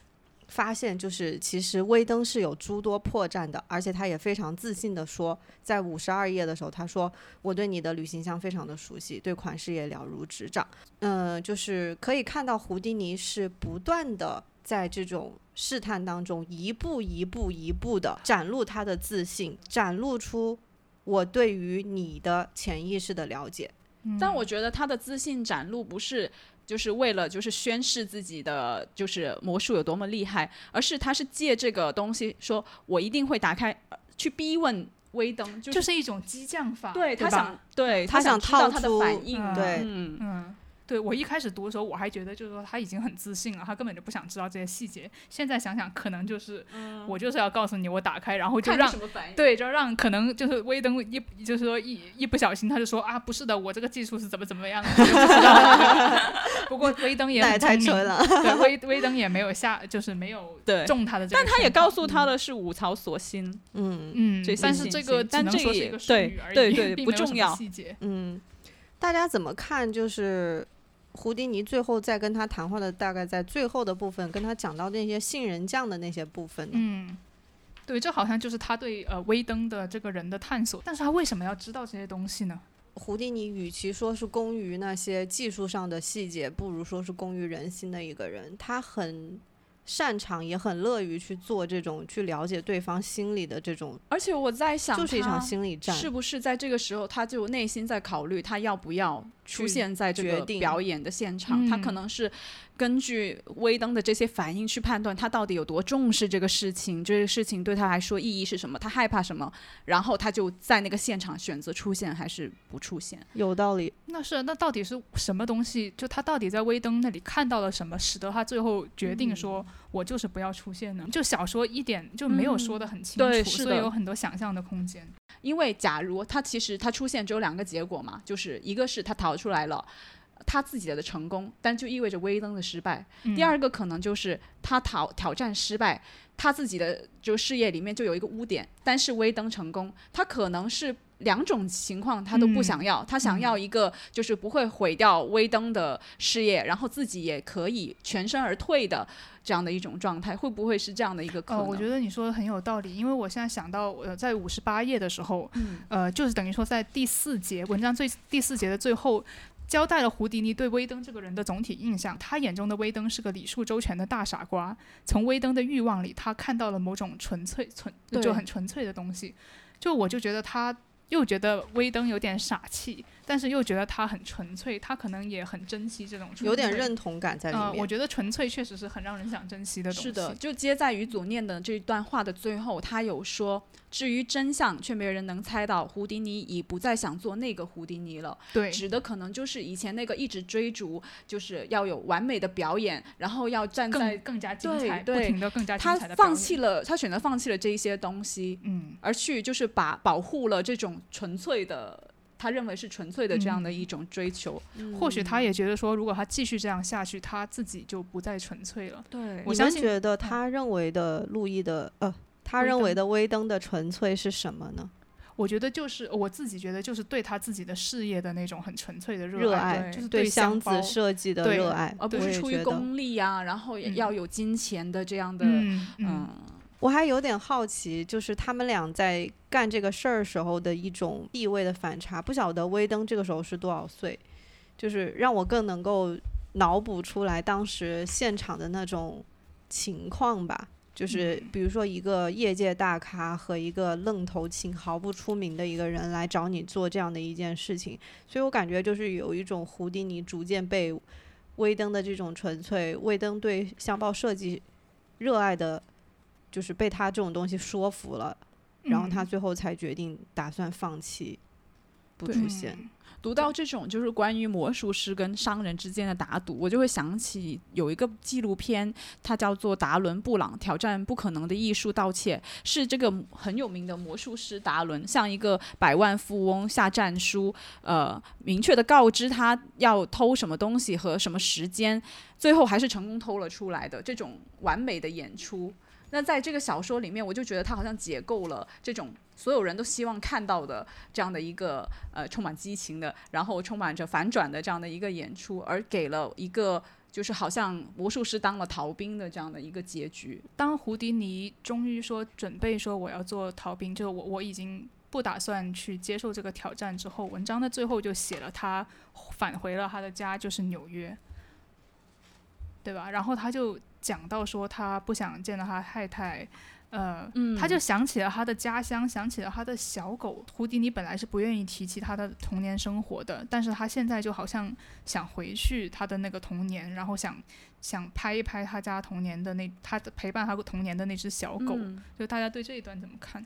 发现就是，其实威登是有诸多破绽的，而且他也非常自信的说，在五十二页的时候，他说：“我对你的旅行箱非常的熟悉，对款式也了如指掌。”嗯，就是可以看到胡迪尼是不断的在这种试探当中，一步一步一步的展露他的自信，展露出我对于你的潜意识的了解。但我觉得他的自信展露不是就是为了就是宣示自己的就是魔术有多么厉害，而是他是借这个东西说，我一定会打开，呃去逼问威登，就、就是是一种激将法，对他想对他想想知道他的反应，嗯对嗯，嗯，对我一开始读的时候，我还觉得就是说他已经很自信了，他根本就不想知道这些细节。现在想想，可能就是、我就是要告诉你，我打开，然后就让什么反应。对，就让可能就是威登一就是说一一不小心他就说啊，不是的，我这个技术是怎么怎么样的，不过 威登也太蠢了，对威威登也没有下，就是没有对中他的这个，但他也告诉他的是五曹所心，嗯嗯这，些信但是这个息但只能这个也说是一个术对语而已，对对不重要细节。嗯，大家怎么看？就是胡迪尼最后在跟他谈话的，大概在最后的部分，跟他讲到那些杏仁酱的那些部分呢？嗯，对，这好像就是他对呃威登的这个人的探索，但是他为什么要知道这些东西呢？胡迪尼与其说是工于那些技术上的细节，不如说是工于人心的一个人。他很擅长，也很乐于去做这种去了解对方心里的这种，而且我在想，就是一场心理战。是不是在这个时候，他就内心在考虑他要不要出现在这个决定表演的现场？他可嗯能是根据威登的这些反应去判断他到底有多重视这个事情，这个事情对他来说意义是什么，他害怕什么，然后他就在那个现场选择出现还是不出现。有道理。那是那到底是什么东西？就他到底在威登那里看到了什么，使得他最后决定说，我就是不要出现呢？就小说一点就没有说的很清楚，所以有很多想象的空间。因为假如他其实他出现只有两个结果嘛，就是一个是他逃出来了。他自己的成功，但就意味着威登的失败。嗯第二个可能就是他挑挑战失败，他自己的就事业里面就有一个污点，但是威登成功，他可能是两种情况他都不想要，他想要一个就是不会毁掉威登的事业，然后自己也可以全身而退的这样的一种状态，会不会是这样的一个可呃，能？我觉得你说的很有道理，因为我现在想到，呃，在五十八页的时候，嗯呃，就是等于说在第四节文章最第四节的最后，交代了胡迪尼对威登这个人的总体印象。他眼中的威登是个礼数周全的大傻瓜。从威登的欲望里，他看到了某种纯粹、纯就很纯粹的东西。就我就觉得他又觉得威登有点傻气，但是又觉得他很纯粹，他可能也很珍惜这种纯粹。有点认同感在里呃，面。我觉得纯粹确实是很让人想珍惜的东西。是的，就接在于祖念的这段话的最后，他有说，至于真相，却没有人能猜到，胡迪尼已不再想做那个胡迪尼了。对，指的可能就是以前那个一直追逐，就是要有完美的表演，然后要站在更更加精彩，对对不停的更加精他彩的他放弃了，他选择放弃了这一些东西，嗯，而去就是把保护了这种纯粹的他认为是纯粹的这样的一种追求。或许他也觉得说，如果他继续这样下去，他自己就不再纯粹了。对，我相信觉得他认为的路易的呃，他认为的威登的纯粹是什么呢？我觉得就是我自己觉得就是对他自己的事业的那种很纯粹的热爱，就是对箱子设计的热爱，而不是出于功利啊，然后也要有金钱的这样的。嗯，我还有点好奇，就是他们俩在干这个事儿时候的一种地位的反差。不晓得威登这个时候是多少岁，就是让我更能够脑补出来当时现场的那种情况吧。就是比如说一个业界大咖和一个愣头青、毫不出名的一个人来找你做这样的一件事情，所以我感觉就是有一种胡迪尼逐渐被威登的这种纯粹，威登对箱包设计热爱的，就是被他这种东西说服了，然后他最后才决定打算放弃不出现。读到这种就是关于魔术师跟商人之间的打赌，我就会想起有一个纪录片，它叫做《达伦布朗挑战不可能的艺术盗窃》，是这个很有名的魔术师达伦向一个百万富翁下战书，呃，明确的告知他要偷什么东西和什么时间，最后还是成功偷了出来的这种完美的演出。那在这个小说里面，我就觉得他好像解构了这种所有人都希望看到的这样的一个呃充满激情的，然后充满着反转的这样的一个演出，而给了一个就是好像魔术师当了逃兵的这样的一个结局。当胡迪尼终于说准备说我要做逃兵，就是我我已经不打算去接受这个挑战之后，文章的最后就写了他返回了他的家，就是纽约，对吧？然后他就。讲到说他不想见到他太太，呃，他就想起了他的家乡，想起了他的小狗胡迪尼。本来是不愿意提起他的童年生活的，但是他现在就好像想回去他的那个童年，然后想想拍一拍他家童年的那他的陪伴他童年的那只小狗。就大家对这一段怎么看？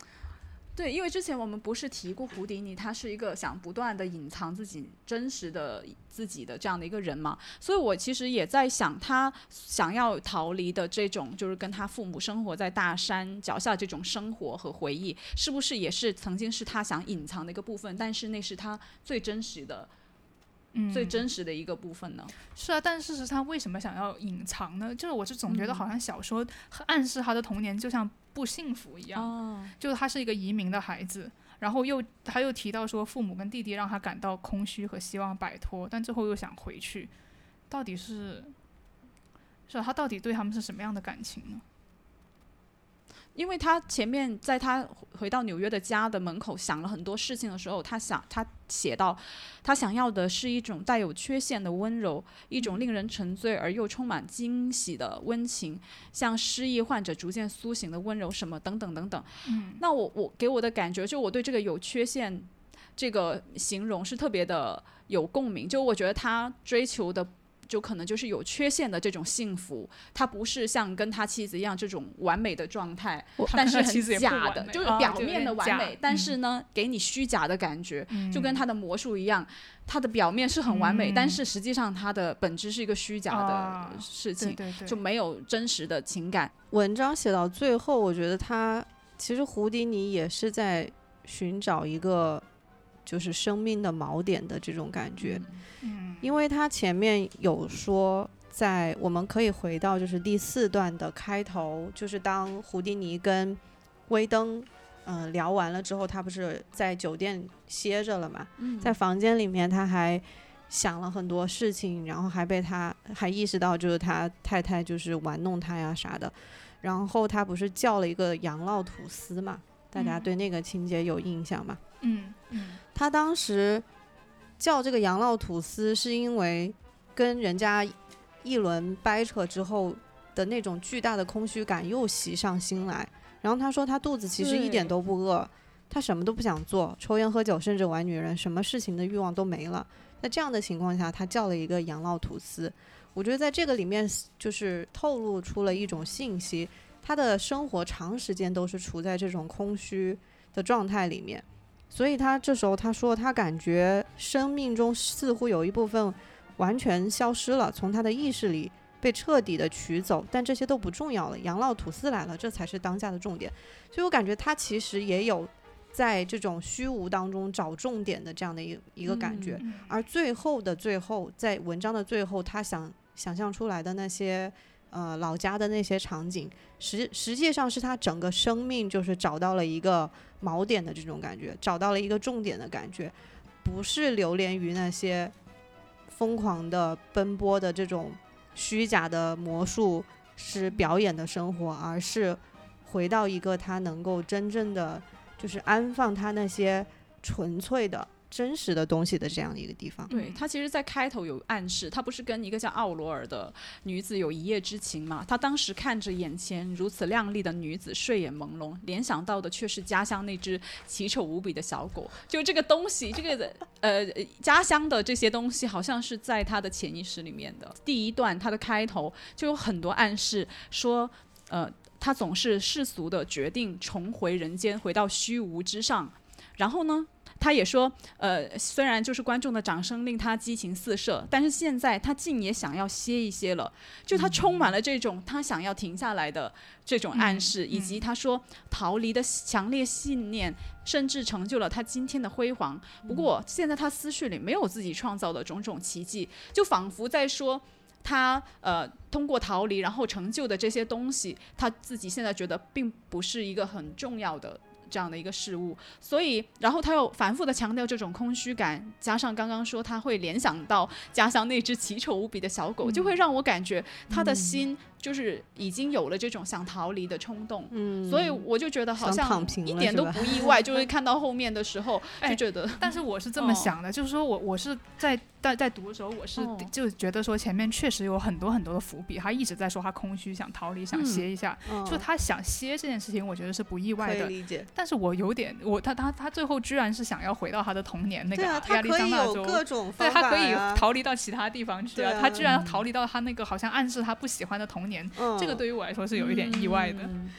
对，因为之前我们不是提过胡迪尼，他是一个想不断的隐藏自己真实的自己的这样的一个人嘛，所以我其实也在想，他想要逃离的这种，就是跟他父母生活在大山脚下这种生活和回忆，是不是也是曾经是他想隐藏的一个部分？但是那是他最真实的。最真实的一个部分呢？是啊，但事实上为什么想要隐藏呢？就是我是总觉得好像小说暗示他的童年就像不幸福一样，就是他是一个移民的孩子，然后又他又提到说父母跟弟弟让他感到空虚和希望摆脱，但最后又想回去，到底是是他到底对他们是什么样的感情呢？因为他前面在他回到纽约的家的门口想了很多事情的时候，他想他写到，他想要的是一种带有缺陷的温柔，一种令人沉醉而又充满惊喜的温情，像失忆患者逐渐苏醒的温柔，什么等等等等。嗯，那我我给我的感觉，就我对这个有缺陷这个形容是特别的有共鸣，就我觉得他追求的。就可能就是有缺陷的这种幸福，他不是像跟他妻子一样这种完美的状态，但是 很假的，就是表面的完美，但是呢，给你虚假的感觉，就跟他的魔术一样，他的表面是很完美，但是实际上他的本质是一个虚假的事情，就没有真实的情感。文章写到最后，我觉得他其实胡迪尼也是在寻找一个就是生命的锚点的这种感觉。嗯，因为他前面有说，在我们可以回到就是第四段的开头，就是当胡迪尼跟威登嗯聊完了之后，他不是在酒店歇着了嘛？在房间里面他还想了很多事情，然后还被他还意识到就是他太太就是玩弄他呀啥的，然后他不是叫了一个羊酪吐司嘛？大家对那个情节有印象吗？嗯嗯嗯，他当时。叫这个羊酪吐司，是因为跟人家一轮掰扯之后的那种巨大的空虚感又袭上心来。然后他说他肚子其实一点都不饿，他什么都不想做，抽烟喝酒甚至玩女人，什么事情的欲望都没了。在这样的情况下，他叫了一个羊酪吐司。我觉得在这个里面就是透露出了一种信息，他的生活长时间都是处在这种空虚的状态里面。所以他这时候他说，他感觉生命中似乎有一部分完全消失了，从他的意识里被彻底的取走，但这些都不重要了。养老吐司来了，这才是当下的重点。所以我感觉他其实也有在这种虚无当中找重点的这样的一个一个感觉。嗯而最后的最后，在文章的最后，他想想象出来的那些呃老家的那些场景，实实际上是他整个生命就是找到了一个锚点的这种感觉，找到了一个重点的感觉，不是流连于那些疯狂的奔波的这种虚假的魔术师表演的生活，而是回到一个他能够真正的就是安放他那些纯粹的。真实的东西的这样的一个地方，对他其实，在开头有暗示，他不是跟一个叫奥罗尔的女子有一夜之情嘛？他当时看着眼前如此靓丽的女子，睡眼朦胧，联想到的却是家乡那只奇丑无比的小狗。就这个东西，这个呃家乡的这些东西，好像是在他的潜意识里面的。第一段他的开头就有很多暗示，说呃他总是世俗的决定重回人间，回到虚无之上。然后呢？他也说，呃，虽然就是观众的掌声令他激情四射，但是现在他竟也想要歇一歇了。就他充满了这种他想要停下来的这种暗示，以及他说逃离的强烈信念，甚至成就了他今天的辉煌。不过现在他思绪里没有自己创造的种种奇迹，就仿佛在说。他呃，通过逃离然后成就的这些东西，他自己现在觉得并不是一个很重要的这样的一个事物，所以，然后他又反复的强调这种空虚感，加上刚刚说他会联想到家乡那只奇丑无比的小狗，就会让我感觉他的心就是已经有了这种想逃离的冲动。嗯，所以我就觉得好像一点都不意外，就是看到后面的时候就哎觉得，但是我是这么哦想的，就是说我我是在在在读的时候，我是哦就觉得说前面确实有很多很多的伏笔，他一直在说他空虚，想逃离，想嗯歇一下。嗯就他想歇这件事情，我觉得是不意外可以的。理解。但是我有点，我他他他最后居然是想要回到他的童年那个对啊，亚他利可以有桑那州。各种方法对他可以逃离到其他地方去啊他居然逃离到他那个好像暗示他不喜欢的童年，嗯这个对于我来说是有一点意外的。嗯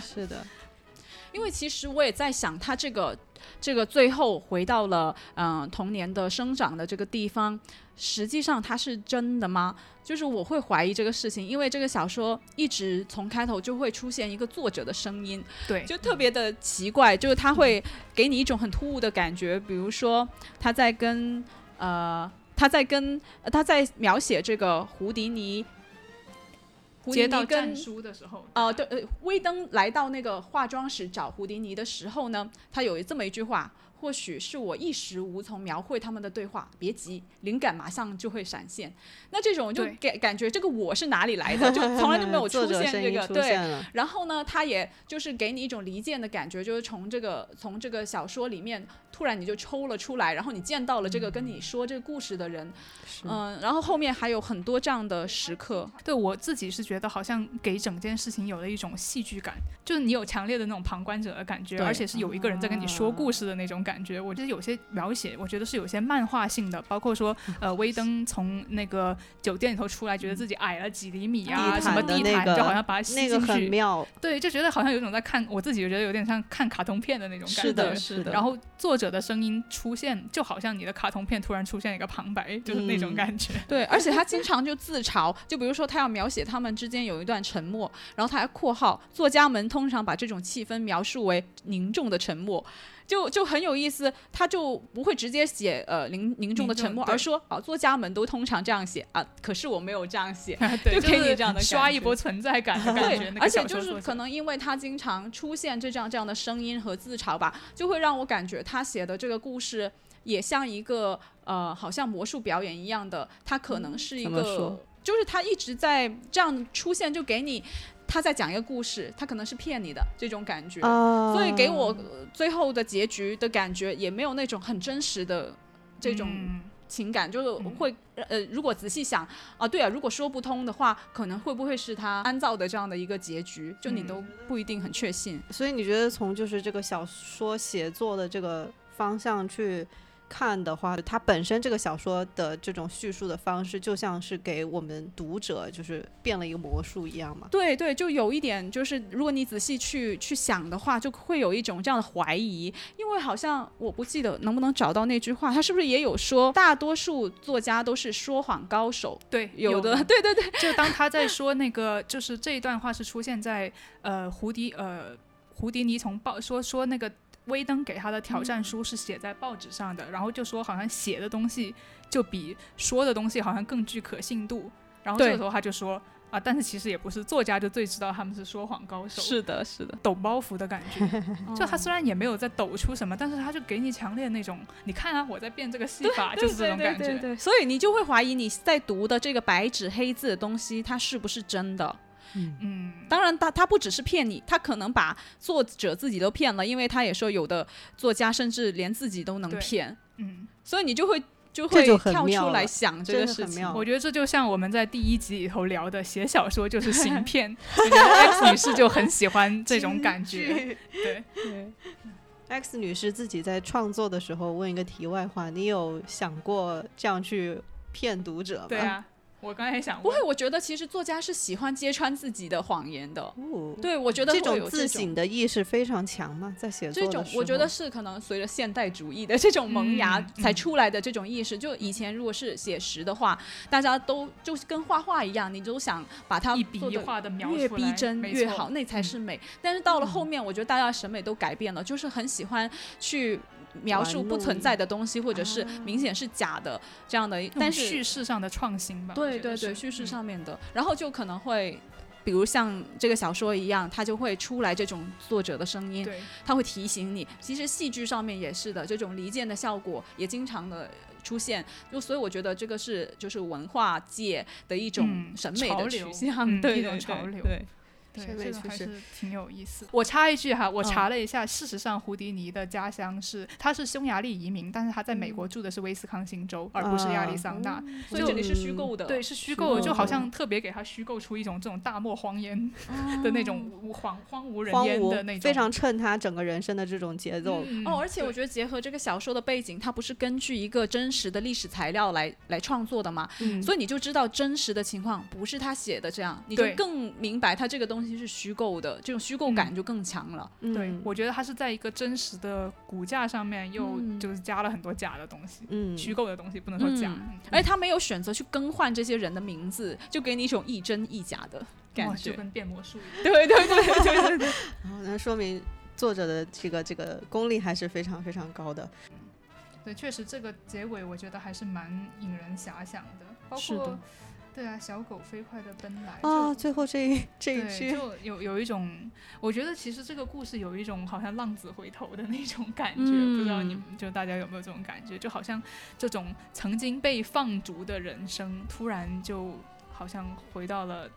是的，因为其实我也在想，他这个这个最后回到了嗯、呃童年的生长的这个地方，实际上它是真的吗？就是我会怀疑这个事情，因为这个小说一直从开头就会出现一个作者的声音，对，就特别的奇怪，就是他会给你一种很突兀的感觉，比如说他在跟呃他在跟、呃他在描写这个胡迪尼。接到战书的时候，哦，吧？对，呃，威登来到那个化妆室找胡迪尼的时候呢，他有这么一句话：或许是我一时无从描绘他们的对话，别急，灵感马上就会闪现。那这种就对。感感觉这个我是哪里来的，就 从来就没有出现这个，对，然后呢，他也就是给你一种离间的感觉，就是从这个从这个小说里面突然你就抽了出来，然后你见到了这个跟你说这个故事的人，是嗯，然后后面还有很多这样的时刻，对我自己是觉得好像给整件事情有了一种戏剧感，就是你有强烈的那种旁观者的感觉，而且是有一个人在跟你说故事的那种感觉。我觉得有些描写，我觉得是有些漫画性的，包括说呃，威登从那个酒店里头出来，觉得自己矮了几厘米啊，地什么地毯，就好像把它吸那个进去。很妙，对，就觉得好像有种在看，我自己就觉得有点像看卡通片的那种感觉。是的，是的然后作者的声音出现，就好像你的卡通片突然出现一个旁白，就是那种嗯感觉。对，而且他经常就自嘲，就比如说他要描写他们之间有一段沉默，然后他还括号，作家们通常把这种气氛描述为凝重的沉默。就就很有意思，他就不会直接写呃凝凝重的沉默，而说啊，作家们都通常这样写啊，可是我没有这样写，对，就给你这样的刷一波存在感的感觉。而且就是可能因为他经常出现这样这样的声音和自嘲吧，就会让我感觉他写的这个故事也像一个呃，好像魔术表演一样的，他可能是一个说，就是他一直在这样出现，就给你他在讲一个故事，他可能是骗你的这种感觉。啊所以给我呃最后的结局的感觉也没有那种很真实的这种嗯情感，就是会呃，如果仔细想啊，对啊，如果说不通的话，可能会不会是他安造的这样的一个结局，就你嗯都不一定很确信。所以你觉得从就是这个小说写作的这个方向去看的话，它本身这个小说的这种叙述的方式，就像是给我们读者就是变了一个魔术一样嘛？对对，就有一点，就是如果你仔细去去想的话，就会有一种这样的怀疑，因为好像我不记得能不能找到那句话，他是不是也有说，大多数作家都是说谎高手，对，有的，的。对对对，就当他在说那个，就是这一段话是出现在呃胡迪呃胡迪尼从报说说那个威登给他的挑战书是写在报纸上的，然后就说好像写的东西就比说的东西好像更具可信度。然后这个时候他就说啊，但是其实也不是，作家就最知道他们是说谎高手，是的，是的，抖包袱的感觉。就他虽然也没有在抖出什么，但是他就给你强烈那种，你看啊，我在变这个戏法，就是这种感觉。对对对，所以你就会怀疑你在读的这个白纸黑字的东西，它是不是真的？嗯，当然他，他不只是骗你，他可能把作者自己都骗了，因为他也说有的作家甚至连自己都能骗，嗯，所以你就会就会跳出来想这个事情。我觉得这就像我们在第一集里头聊的，写小说就是行骗。我觉得 X 女士就很喜欢这种感觉。对，对 X 女士自己在创作的时候问一个题外话：你有想过这样去骗读者吗？对啊，我刚才想问不会，，我觉得其实作家是喜欢揭穿自己的谎言的。哦，对，我觉得这种自省的意识非常强嘛，在写作这种我觉得是可能随着现代主义的这种萌芽嗯才嗯出来的这种意识。就以前如果是写实的话，大家都就是跟画画一样，你就想把它一笔一画的描越逼真越好，那才是美。但是到了后面，我觉得大家审美都改变了，就是很喜欢去。描述不存在的东西，或者是啊明显是假的这样的，但是叙事上的创新吧。对对对，叙事嗯上面的，然后就可能会，比如像这个小说一样，它就会出来这种作者的声音，对，它会提醒你。其实戏剧上面也是的，这种离间的效果也经常的出现。就所以我觉得这个是就是文化界的一种嗯审美的潮流取向，对嗯一种潮流这个还是挺有意思。我插一句哈，我嗯查了一下，事实上胡迪尼的家乡是他是匈牙利移民，但是他在美嗯国住的是威斯康星州，而不是亚利桑那。就所以这里是虚构的，对，是虚虚构的，就好像特别给他虚构出一种这种大漠荒烟的那种无荒荒无人荒烟的那种，非常衬他整个人生的这种节奏。嗯哦，而且我觉得结合这个小说的背景，它不是根据一个真实的历史材料来来创作的嘛，嗯所以你就知道真实的情况不是他写的这样，你就更明白他这个东西是虚构的，这种虚构感嗯就更强了。对嗯，我觉得它是在一个真实的骨架上面又嗯就是加了很多假的东西，嗯，虚构的东西不能说假，嗯而且他没有选择去更换这些人的名字，就给你一种亦真亦假的感觉。跟变魔术一样。对对对对对对，后那说明作者的这个这个功力还是非常非常高的。对，确实这个结尾我觉得还是蛮引人遐想的，包括对啊，小狗飞快的奔来啊，最后这一这一对，句，就有有一种，我觉得其实这个故事有一种好像浪子回头的那种感觉，不知道你嗯们就大家有没有这种感觉？就好像这种曾经被放逐的人生，突然就好像回到了。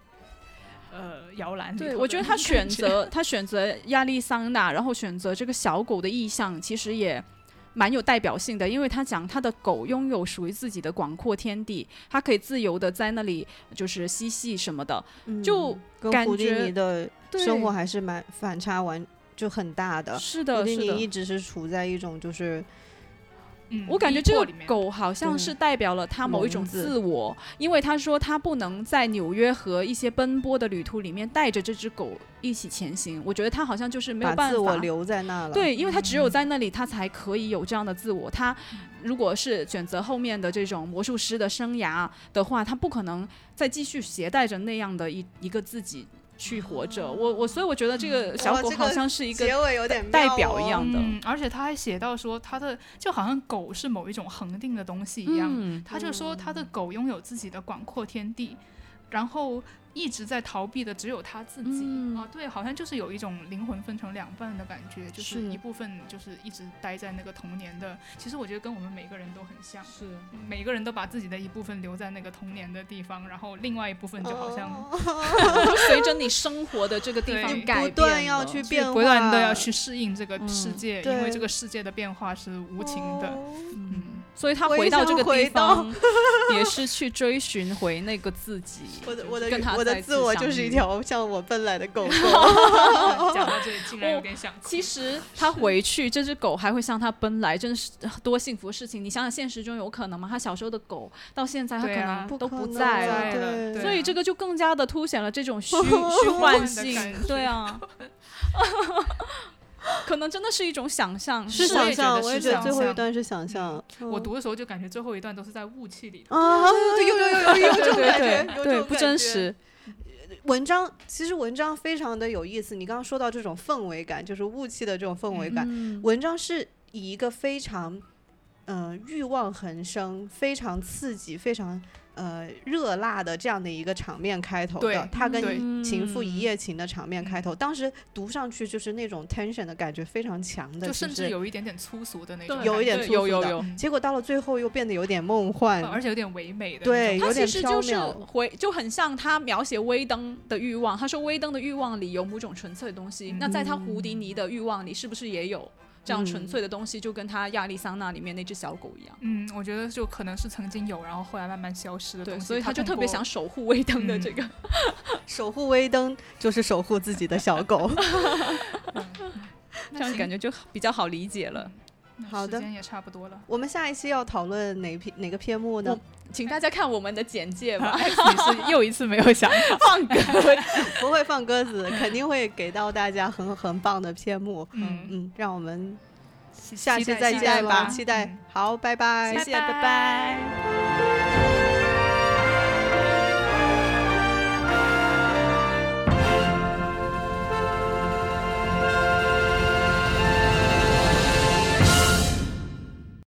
呃，摇篮里对，我觉得他选择他选择亚利桑那，然后选择这个小狗的意向，其实也蛮有代表性的，因为他讲他的狗拥有属于自己的广阔天地，它可以自由的在那里就是嬉戏什么的。嗯就感觉你的生活还是蛮反差完就很大的。胡是的，迪是一直是处在一种就是嗯我感觉这个狗好像是代表了他某一种自我，因为他说他不能在纽约和一些奔波的旅途里面带着这只狗一起前行。我觉得他好像就是没有办法自我留在那了。对，因为他只有嗯在那里，他才可以有这样的自我。他如果是选择后面的这种魔术师的生涯的话，他不可能再继续携带着那样的一一个自己去活着。我我所以我觉得这个小狗好像是一个结尾有点代表一样的。嗯，而且他还写到说，他的就好像狗是某一种恒定的东西一样，嗯。他就说他的狗拥有自己的广阔天地，然后一直在逃避的只有他自己、嗯。啊，对，好像就是有一种灵魂分成两半的感觉，就是。是一部分就是一直待在那个童年的，其实我觉得跟我们每个人都很像，是。每个人都把自己的一部分留在那个童年的地方，然后另外一部分就好像。随着你生活的这个地方 改变不断要去变化，不断的要去适应这个嗯世界，因为这个世界的变化是无情的。哦。嗯，所以他回到这个地想回到方，也是去追寻回那个自己。我的我的我的跟他再次自我就是一条向我奔来的狗狗。讲到这里竟然有点想哭。其实他回去，这只狗还会向他奔来，真是多幸福的事情！你想想，现实中有可能吗？他小时候的狗到现在，他可能都不在了。所以这个就更加的凸显了这种虚 虚幻性，对啊，可能真的是一种想象，是想象，我也觉得想象最后一段是想象。我读的时候就感觉最后一段都是在雾气里头。啊，有有有有有这种对感觉，对对对，不有这种感觉。真实。文章其实文章非常的有意思。你刚刚说到这种氛围感，就是雾气的这种氛围感，嗯文章是以一个非常嗯、呃欲望横生、非常刺激、非常呃热辣的这样的一个场面开头的对。他跟对情妇一嗯夜情的场面开头，当时读上去就是那种 tension 的感觉非常强的，就甚至有一点点粗俗的那种有一点粗俗的有有有嗯结果到了最后又变得有点梦幻，而且有点唯美的对种他有点其实就是缥缈回就很像他描写微登的欲望。他说微登的欲望里有某种纯粹的东西，那在他胡迪尼的欲望里是不是也有这样纯粹的东西？就跟他亚利桑那里面那只小狗一样。嗯，我觉得就可能是曾经有，然后后来慢慢消失的对，东西。所以他就特别想守护威登的嗯这个。守护威登就是守护自己的小狗。这样感觉就比较好理解了。那好的时间也差不多了。我们下一期要讨论哪篇哪个篇目呢？请大家看我们的简介吧。X 你是又一次没有想法，放歌，不会放鸽子，肯定会给到大家很很棒的篇目。嗯，嗯，让我们下期再见吧，期待吧期待嗯。好，拜拜。谢谢，拜拜